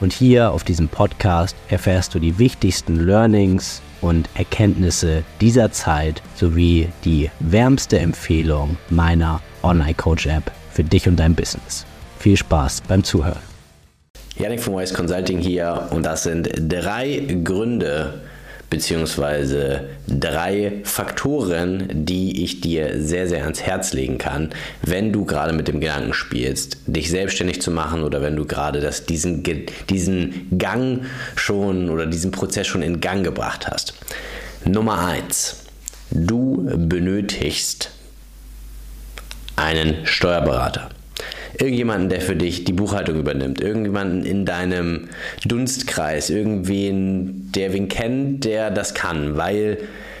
und hier auf diesem Podcast erfährst du die wichtigsten Learnings und Erkenntnisse dieser Zeit sowie die wärmste Empfehlung meiner Online Coach App für dich und dein Business. Viel Spaß beim Zuhören. Yannick von Wise Consulting hier und das sind drei Gründe, beziehungsweise drei Faktoren, die ich dir sehr, sehr ans Herz legen kann, wenn du gerade mit dem Gedanken spielst, dich selbstständig zu machen oder wenn du gerade das, diesen, diesen Gang schon oder diesen Prozess schon in Gang gebracht hast. Nummer eins: Du benötigst einen Steuerberater irgendjemanden, der für dich die Buchhaltung übernimmt, irgendjemanden in deinem Dunstkreis, irgendwen, der wen kennt, der das kann, weil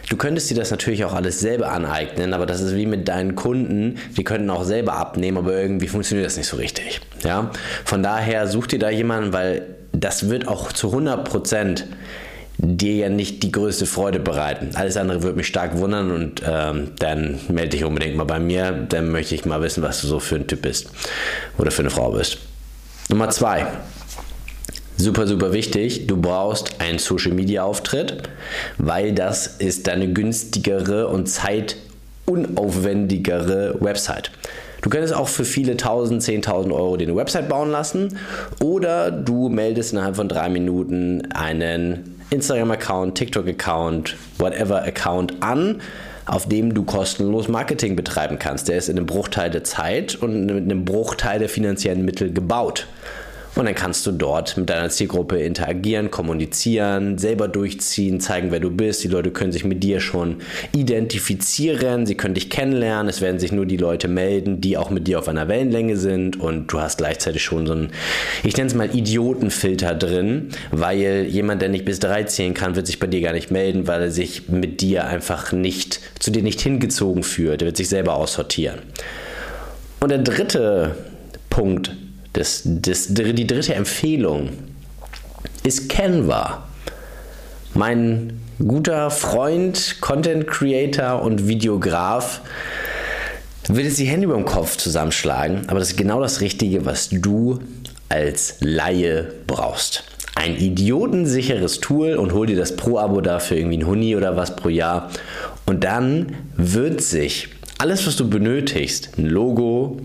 Du könntest dir das natürlich auch alles selber aneignen, aber das ist wie mit deinen Kunden, die könnten auch selber abnehmen, aber irgendwie funktioniert das nicht so richtig. Ja? Von daher such dir da jemanden, weil das wird auch zu 100 Prozent dir ja nicht die größte Freude bereiten. Alles andere würde mich stark wundern und ähm, dann melde dich unbedingt mal bei mir. Dann möchte ich mal wissen, was du so für ein Typ bist oder für eine Frau bist. Nummer zwei. Super, super wichtig. Du brauchst einen Social Media Auftritt, weil das ist deine günstigere und zeitunaufwendigere Website. Du könntest auch für viele tausend, zehntausend Euro dir Website bauen lassen oder du meldest innerhalb von drei Minuten einen Instagram-Account, TikTok-Account, whatever-Account an, auf dem du kostenlos Marketing betreiben kannst. Der ist in einem Bruchteil der Zeit und mit einem Bruchteil der finanziellen Mittel gebaut. Und dann kannst du dort mit deiner Zielgruppe interagieren, kommunizieren, selber durchziehen, zeigen, wer du bist. Die Leute können sich mit dir schon identifizieren, sie können dich kennenlernen. Es werden sich nur die Leute melden, die auch mit dir auf einer Wellenlänge sind. Und du hast gleichzeitig schon so einen, ich nenne es mal Idiotenfilter drin, weil jemand, der nicht bis drei zählen kann, wird sich bei dir gar nicht melden, weil er sich mit dir einfach nicht, zu dir nicht hingezogen fühlt. Er wird sich selber aussortieren. Und der dritte Punkt das, das, die dritte Empfehlung ist Canva. Mein guter Freund, Content Creator und Videograf will jetzt die Hände über dem Kopf zusammenschlagen, aber das ist genau das Richtige, was du als Laie brauchst. Ein idiotensicheres Tool und hol dir das Pro-Abo dafür irgendwie ein Huni oder was pro Jahr. Und dann wird sich alles, was du benötigst, ein Logo,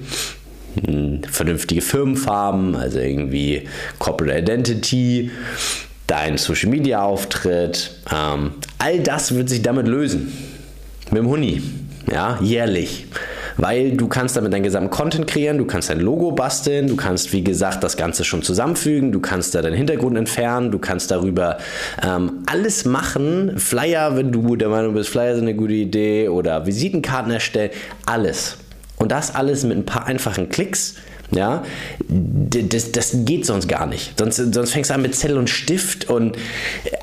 vernünftige Firmenfarben, also irgendwie Corporate Identity, dein Social Media Auftritt, ähm, all das wird sich damit lösen. Mit dem Huni, ja, jährlich. Weil du kannst damit deinen gesamten Content kreieren, du kannst dein Logo basteln, du kannst, wie gesagt, das Ganze schon zusammenfügen, du kannst da deinen Hintergrund entfernen, du kannst darüber ähm, alles machen. Flyer, wenn du der Meinung bist, Flyer sind eine gute Idee oder Visitenkarten erstellen, alles. Und das alles mit ein paar einfachen Klicks. Ja, das, das geht sonst gar nicht. Sonst, sonst fängst du an mit Zettel und Stift und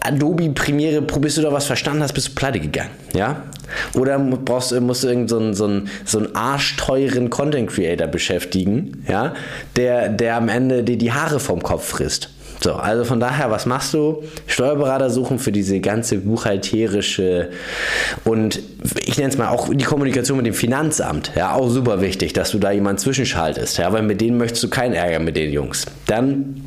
Adobe Premiere, probierst du da was verstanden hast, bist du pleite gegangen. Ja, oder brauchst, musst du irgendeinen so einen, so einen arschteuren Content Creator beschäftigen, ja, der, der am Ende dir die Haare vom Kopf frisst. So, also von daher, was machst du? Steuerberater suchen für diese ganze buchhalterische und ich nenne es mal auch die Kommunikation mit dem Finanzamt. Ja, auch super wichtig, dass du da jemanden zwischenschaltest. Ja, weil mit denen möchtest du keinen Ärger mit den Jungs. Dann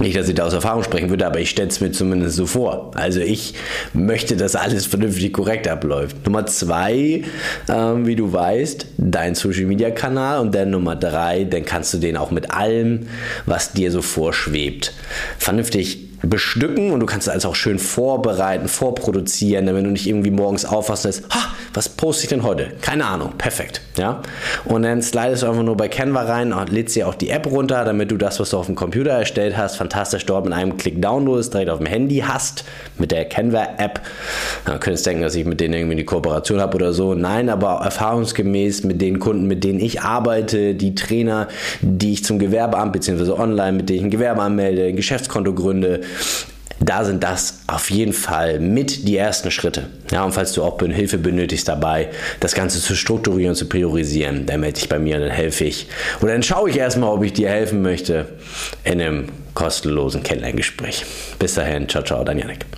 nicht, dass ich da aus Erfahrung sprechen würde, aber ich stelle es mir zumindest so vor. Also ich möchte, dass alles vernünftig korrekt abläuft. Nummer zwei, ähm, wie du weißt, dein Social Media Kanal und dann Nummer drei, dann kannst du den auch mit allem, was dir so vorschwebt, vernünftig bestücken und du kannst es alles auch schön vorbereiten, vorproduzieren, wenn du nicht irgendwie morgens aufwachst und sagst, ha, was poste ich denn heute? Keine Ahnung, perfekt, ja. Und dann slidest du einfach nur bei Canva rein und lädst dir auch die App runter, damit du das, was du auf dem Computer erstellt hast, fantastisch dort mit einem Klick downloadest, direkt auf dem Handy hast, mit der Canva-App. Du könntest denken, dass ich mit denen irgendwie eine Kooperation habe oder so. Nein, aber erfahrungsgemäß mit den Kunden, mit denen ich arbeite, die Trainer, die ich zum Gewerbeamt bzw. online, mit denen ich ein Gewerbe anmelde, ein Geschäftskonto gründe, da sind das auf jeden Fall mit die ersten Schritte. Ja, und falls du auch Hilfe benötigst dabei, das Ganze zu strukturieren, zu priorisieren, dann melde dich bei mir und dann helfe ich. Oder dann schaue ich erstmal, ob ich dir helfen möchte in einem kostenlosen Kennenlerngespräch. Bis dahin, ciao, ciao, dein Janik.